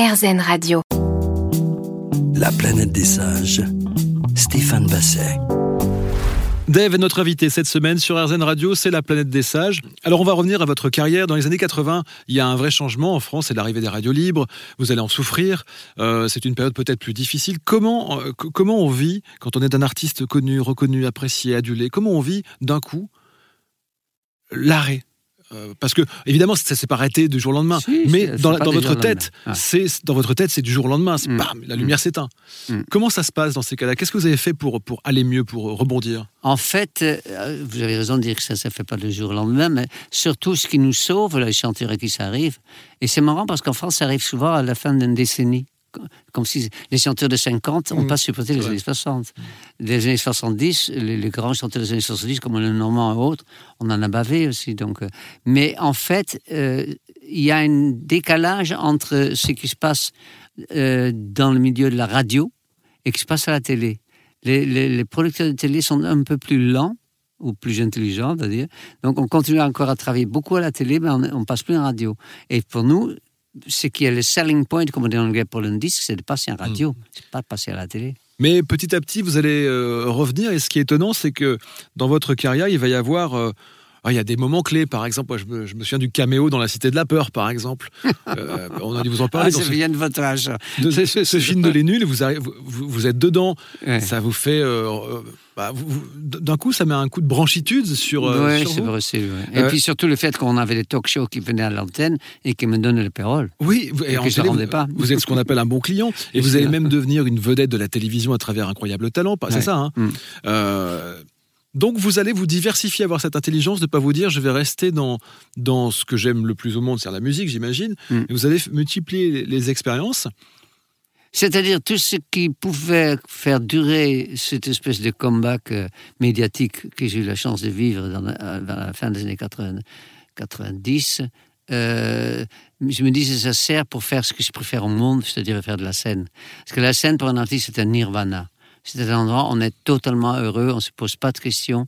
RZN Radio. La planète des sages. Stéphane Basset. Dave est notre invité cette semaine sur RZN Radio, c'est la planète des sages. Alors on va revenir à votre carrière. Dans les années 80, il y a un vrai changement en France, c'est l'arrivée des radios libres. Vous allez en souffrir. Euh, c'est une période peut-être plus difficile. Comment, euh, comment on vit quand on est un artiste connu, reconnu, apprécié, adulé? Comment on vit d'un coup l'arrêt? Euh, parce que évidemment ça s'est pas arrêté du jour au lendemain, mais dans, votre tête, ah. c'est dans votre tête c'est du jour au lendemain, c'est mm. la lumière mm. s'éteint. Mm. Comment ça se passe dans ces cas-là? Qu'est-ce que vous avez fait pour pour aller mieux, pour rebondir? En fait, euh, vous avez raison de dire que ça ne fait pas du jour au lendemain, mais surtout ce qui nous sauve, les chanteurs qui ça arrive, et c'est marrant parce qu'en France ça arrive souvent à la fin d'une décennie comme si les chanteurs de 50 n'ont pas supporté les années 60. Les années 70, les, grands chanteurs des années 70, comme le Normand et autres, on en a bavé aussi. Donc, euh. mais en fait, euh, il y a un décalage entre ce qui se passe euh, dans le milieu de la radio et ce qui se passe à la télé. Les, les, producteurs de télé sont un peu plus lents ou plus intelligents, c'est-à-dire. Donc, on continue encore à travailler beaucoup à la télé, mais on, ne passe plus en radio. Et pour nous, ce qui est le selling point, comme on dit en anglais pour le disque, c'est de passer en radio, mm. c'est pas de passer à la télé. Mais petit à petit, vous allez euh, revenir. Et ce qui est étonnant, c'est que dans votre carrière, il va y avoir. Euh, il y a des moments clés, par exemple, je me, je me, souviens du caméo dans La Cité de la Peur, par exemple. Euh, on a dû vous en parler. Ah, ça vient de votre âge. ce, film de Les Nuls, vous, vous, vous, êtes dedans. Ça vous fait bah, d'un coup, ça met un coup de branchitude sur. Euh, oui, c'est vrai. Et puis surtout le fait qu'on avait des talk shows qui venaient à l'antenne et qui me donnaient le parole. Oui, et, que je pas. Vous êtes ce qu'on appelle un bon client et vous allez même devenir une vedette de la télévision à travers Incroyable Talent. C'est ça, hein mm. Euh, donc vous allez vous diversifier, avoir cette intelligence de ne pas vous dire je vais rester dans, dans ce que j'aime le plus au monde, c'est la musique j'imagine. Mm. Vous allez multiplier les expériences c'est-à-dire tout ce qui pouvait faire durer cette espèce de comeback euh, médiatique que j'ai eu la chance de vivre dans la, fin des années 90, euh, je me disais ça sert pour faire ce que je préfère au monde, c'est-à-dire faire de la scène. Parce que la scène pour un artiste c'est un nirvana. C'est un endroit où on est totalement heureux, on ne se pose pas de questions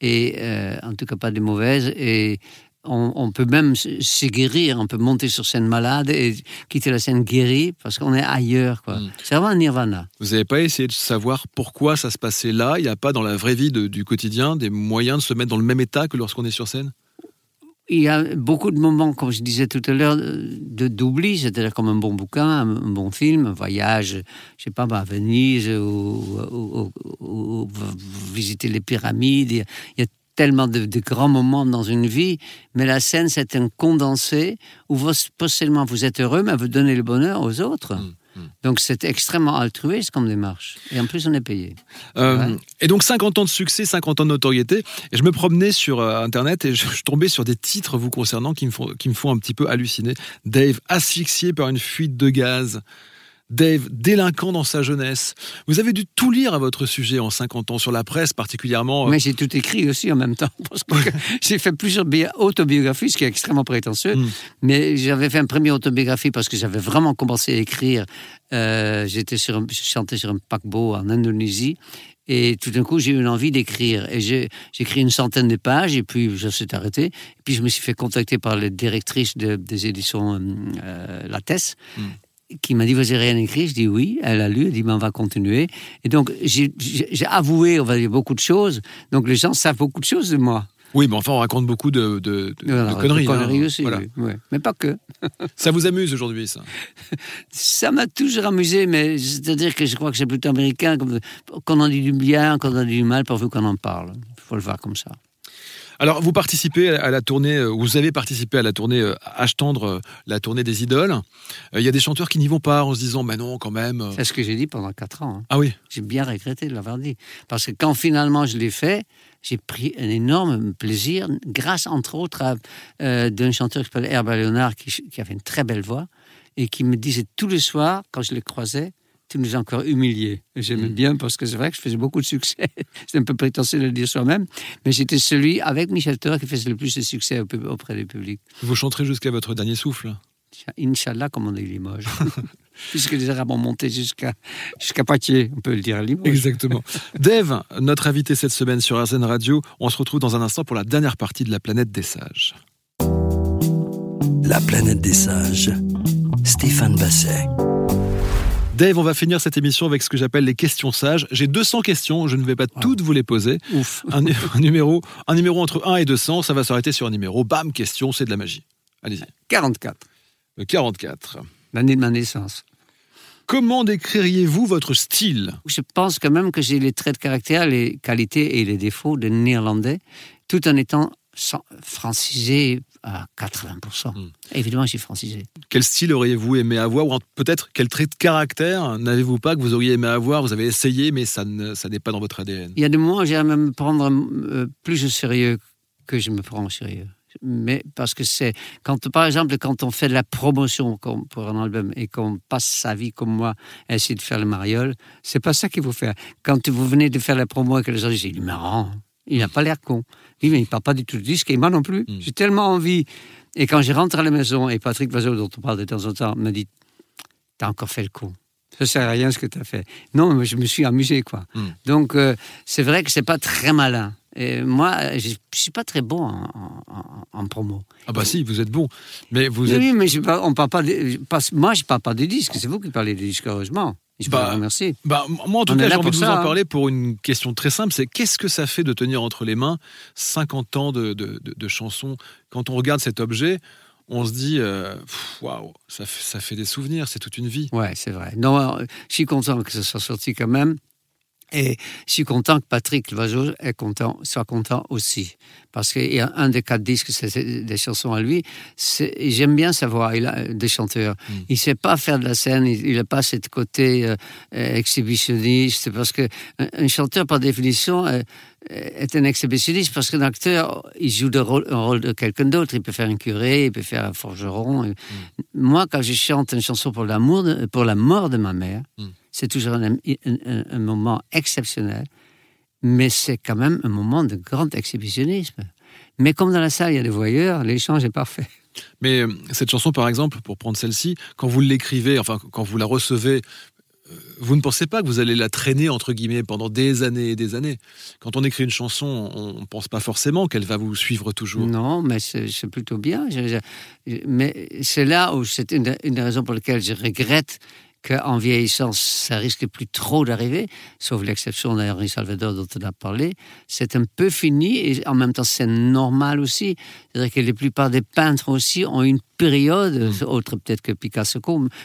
et euh, en tout cas pas de mauvaises et on, peut même se guérir, on peut monter sur scène malade et quitter la scène guérie parce qu'on est ailleurs. Quoi. Mm. C'est vraiment un nirvana. Vous n'avez pas essayé de savoir pourquoi ça se passait là? Il n'y a pas dans la vraie vie du quotidien des moyens de se mettre dans le même état que lorsqu'on est sur scène? Il y a beaucoup de moments, comme je disais tout à l'heure, d'oubli, c'est-à-dire comme un bon bouquin, un bon film, un voyage, je sais pas, à Venise ou, visiter les pyramides. Il y a tellement de, grands moments dans une vie, mais la scène, c'est un condensé où vous, pas seulement vous êtes heureux, mais vous donnez le bonheur aux autres. Mmh. Donc c'est extrêmement altruiste comme démarche. Et en plus, on est payé. Euh, et donc 50 ans de succès, 50 ans de notoriété. Et je me promenais sur euh, Internet et je, je, tombais sur des titres vous concernant qui me font, qui me font un petit peu halluciner. Dave asphyxié par une fuite de gaz. Dave, délinquant dans sa jeunesse. Vous avez dû tout lire à votre sujet en 50 ans, sur la presse particulièrement. Euh. Mais j'ai tout écrit aussi en même temps. j'ai fait plusieurs autobiographies, ce qui est extrêmement prétentieux. Hmm. Mais j'avais fait une première autobiographie parce que j'avais vraiment commencé à écrire. Euh, j'étais sur, je chantais sur un paquebot en Indonésie. Et tout d'un coup, j'ai eu une envie d'écrire. Et j'ai écrit une centaine de pages, et puis je suis arrêté. Et puis je me suis fait contacter par la directrice des éditions euh, Lattès. Hmm qui m'a dit, vous avez rien écrit Je dis oui. Elle a lu, elle dit, mais on va continuer. Et donc, j'ai avoué, on va dire, beaucoup de choses. Donc, les gens savent beaucoup de choses de moi. Oui, mais enfin, on raconte beaucoup de, de, de, conneries. conneries hein. aussi, oui, Mais pas que. ça vous amuse aujourd'hui, ça? Ça m'a toujours amusé, mais c'est-à-dire que je crois que c'est plutôt américain, qu'on en dit du bien, qu'on en dit du mal, pourvu qu'on en parle. Il faut le voir comme ça. Alors, vous participez à la tournée, euh, vous avez participé à la tournée H euh, euh, la tournée des idoles. Il y a des chanteurs qui n'y vont pas en se disant, mais non, quand même. C'est ce que j'ai dit pendant quatre ans. Hein. Ah oui. J'ai bien regretté de l'avoir dit. Parce que quand finalement je l'ai fait, j'ai pris un énorme plaisir, grâce entre autres à d'un chanteur qui s'appelle Herba Léonard, qui, qui avait une très belle voix, et qui me disait tous les soirs, quand je le croisais, tu nous as encore humiliés. J'aimais mm. bien parce que c'est vrai que je faisais beaucoup de succès. c'est un peu prétentieux de le dire soi-même, mais j'étais celui, avec Michel Thor, qui faisait le plus de succès auprès du public. Vous chanterez jusqu'à votre dernier souffle Inch'Allah, comme on dit Limoges. Puisque les Arabes ont monté jusqu'à jusqu'à Poitiers, on peut le dire à Limoges. Exactement. Dave, notre invité cette semaine sur RZN Radio, on se retrouve dans un instant pour la dernière partie de La planète des sages. La planète des sages Stéphane Basset. Dave, on va finir cette émission avec ce que j'appelle les questions sages. J'ai 200 questions, je ne vais pas toutes vous les poser. Ouf. Un, un numéro, un numéro entre 1 et 200, ça va s'arrêter sur un numéro. Bam, question, c'est de la magie. Allez-y. 44. Le 44. L'année de ma naissance. Comment décririez-vous votre style? Je pense quand même que j'ai les traits de caractère, les qualités et les défauts de néerlandais, tout en étant francisé à 80%. Hmm. Évidemment, j'ai francisé. Quel style auriez-vous aimé avoir Ou peut-être quel trait de caractère n'avez-vous pas que vous auriez aimé avoir Vous avez essayé, mais ça ne- ça n'est pas dans votre ADN. Il y a des moments où j'aime me prendre euh, plus au sérieux que je me prends au sérieux. Mais parce que c'est quand, par exemple, quand on fait de la promotion pour un album et qu'on passe sa vie comme moi à essayer de faire le mariole, c'est pas ça qu'il faut faire. Quand vous venez de faire la promo et que les gens disent il est marrant, il n'a pas l'air con. Il mais il parle pas du tout de disque et moi non plus. Mm. J'ai tellement envie. Et quand je rentre à la maison et Patrick Vazot, dont on parle de temps en temps, me dit t'as encore fait le con. Ça sert à rien ce que tu as fait. Non, mais je me suis amusé, quoi. Mm. Donc, euh, c'est vrai que c'est pas très malin. Et moi, je suis pas très bon en, en- en promo. Ah bah si, vous êtes bon. Mais vous Oui, êtes... oui, mais je, on parle pas. Des, pas- moi, je parle pas des disques. C'est vous qui parlez des disques, heureusement. Je Bah, vous remercie. Bah, moi, en tout On cas, j'ai envie de vous ça, en hein. parler pour une question très simple. C'est qu'est-ce que ça fait de tenir entre les mains 50 ans de, de- de- de chansons? Quand on regarde cet objet, on se dit, euh, waouh, ça, fait- ça fait des souvenirs, c'est toute une vie. Ouais, c'est vrai. Non, euh, je suis content que ce soit sorti quand même. Et je suis content que Patrick est content, soit content aussi. Parce qu'il y a un des quatre disques, c'est des chansons à lui. J'aime bien sa voix, il a des chanteurs. Mm. Il sait pas faire de la scène, il n'a pas ce côté euh, euh, exhibitionniste. Parce que un, chanteur, par définition, euh, est un exhibitionniste. Parce qu'un acteur, il joue le rôle, un rôle de quelqu'un d'autre. Il peut faire un curé, il peut faire un forgeron. Et- Moi, quand je chante une chanson pour de- pour la mort de ma mère, Mm. C'est toujours un, un- un- un moment exceptionnel, mais c'est quand même un moment de grand exhibitionnisme. Mais comme dans la salle, il y a des voyeurs, l'échange est parfait. Mais euh, cette chanson, par exemple, pour prendre celle-ci, quand vous l'écrivez, enfin, quand vous la recevez, euh, vous ne pensez pas que vous allez la traîner, entre guillemets, pendant des années et des années. Quand on écrit une chanson, on ne pense pas forcément qu'elle va vous suivre toujours. Non, mais c'est plutôt bien. Mais c'est là où c'est une, une des raisons pour lesquelles je regrette qu'en vieillissant, ça risque plus trop d'arriver, sauf l'exception d'Henri Salvador dont on a parlé. C'est un peu fini et en même temps c'est normal aussi. C'est-à-dire que la plupart des peintres aussi ont une période, autre peut-être que Picasso,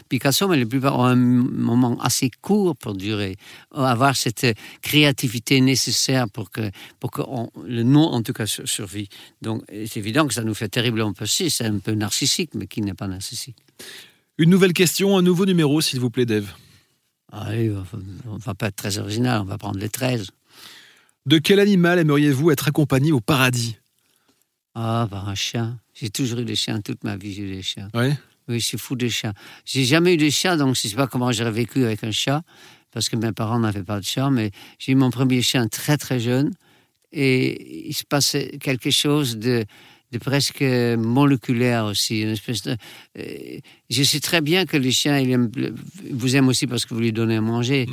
Picasso, mais la plupart ont un moment assez court pour durer, avoir cette créativité nécessaire pour que, pour que on- le nom en tout cas sur- survit. Donc c'est évident que ça nous fait terriblement passer, c'est un peu narcissique, mais qui n'est pas narcissique. Une nouvelle question, un nouveau numéro, s'il vous plaît, Dave. Allez, on va pas être très original, on va prendre les 13. De quel animal aimeriez-vous être accompagné au paradis? Ah, par un chien. J'ai toujours eu des chiens toute ma vie, j'ai eu des chiens. Ouais. Oui, je suis fou des chiens. J'ai jamais eu de chat, donc je ne sais pas comment j'aurais vécu avec un chat, parce que mes parents n'avaient pas de chat, mais j'ai eu mon premier chien très très jeune, et il se passait quelque chose de, de presque moléculaire aussi, une espèce de... euh, je sais très bien que les chiens, ils aiment- vous aiment aussi parce que vous lui donnez à manger.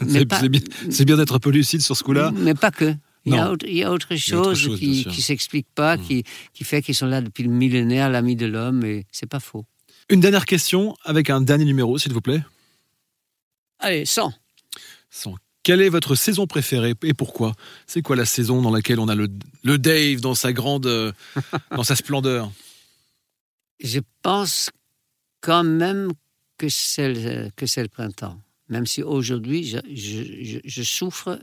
mais C'est pas- bien, d'être un peu lucide sur ce coup-là. mais pas que. Il y, a autre, il y a autre y a chose, autre chose, bien qui ne s'explique pas, qui, qui fait qu'ils sont là depuis le millénaire, l'ami de l'homme, et c'est pas faux. Une dernière question avec un dernier numéro, s'il vous plaît. Allez, 100. Sans- Quelle est votre saison préférée et pourquoi? C'est quoi la saison dans laquelle on a le, le Dave dans sa grande, euh, dans sa splendeur? Je pense quand même que c'est le, que c'est le printemps. Même si aujourd'hui, je, je- je- je souffre,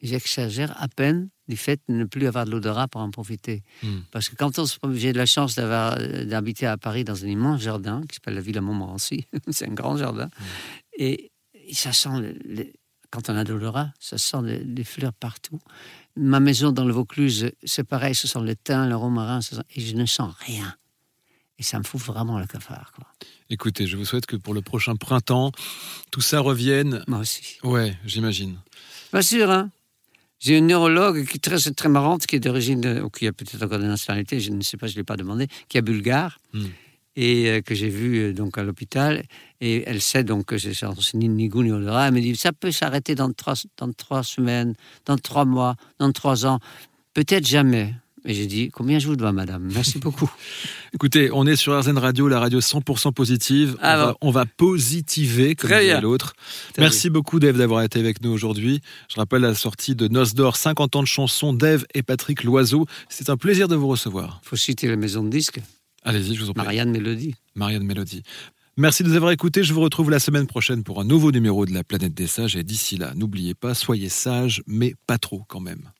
j'exagère à peine du fait de ne plus avoir de l'odorat pour en profiter. Hmm. Parce que quand on se j'ai de la chance d'avoir euh, d'habiter à Paris dans un immense jardin qui s'appelle la Villa Montmorency, c'est un grand jardin, et, et ça sent, le- le- quand on a de l'odorat, ça sent le- les fleurs partout. Ma maison dans le Vaucluse, c'est pareil, ce sent le thym, le romarin, sent- et je ne sens rien. Et ça me fout vraiment le cafard, quoi. Écoutez, je vous souhaite que pour le prochain printemps, tout ça revienne. Moi aussi. Ouais, j'imagine. Pas sûr, hein J'ai une neurologue qui est très, très marrante, qui est d'origine, ou qui a peut-être encore de nationalité, je ne sais pas, je ne l'ai pas demandé, qui est bulgare, Hmm. Et euh, que j'ai vue euh, donc à l'hôpital. Et elle sait donc que j'ai ni, ni goût ni odorat. Elle me dit, ça peut s'arrêter dans trois, dans trois semaines, dans trois mois, dans trois ans. Peut-être jamais. Et j'ai dit, combien je vous dois, madame? Merci beaucoup. Écoutez, on est sur RZN Radio, la radio 100% positive. Ah on, va, on va positiver, comme Très disait l'autre. Merci beaucoup, Dave, d'avoir été avec nous aujourd'hui. Je rappelle la sortie de Noce d'Or, 50 ans de chansons, Dave et Patrick Loiseau. C'est un plaisir de vous recevoir. Il faut citer la maison de disques, Allez-y, je vous en prie. Marianne Mélodie. Marianne Mélodie. Merci de nous avoir écoutés. Je vous retrouve la semaine prochaine pour un nouveau numéro de La Planète des Sages. Et d'ici là, n'oubliez pas, soyez sages, mais pas trop quand même.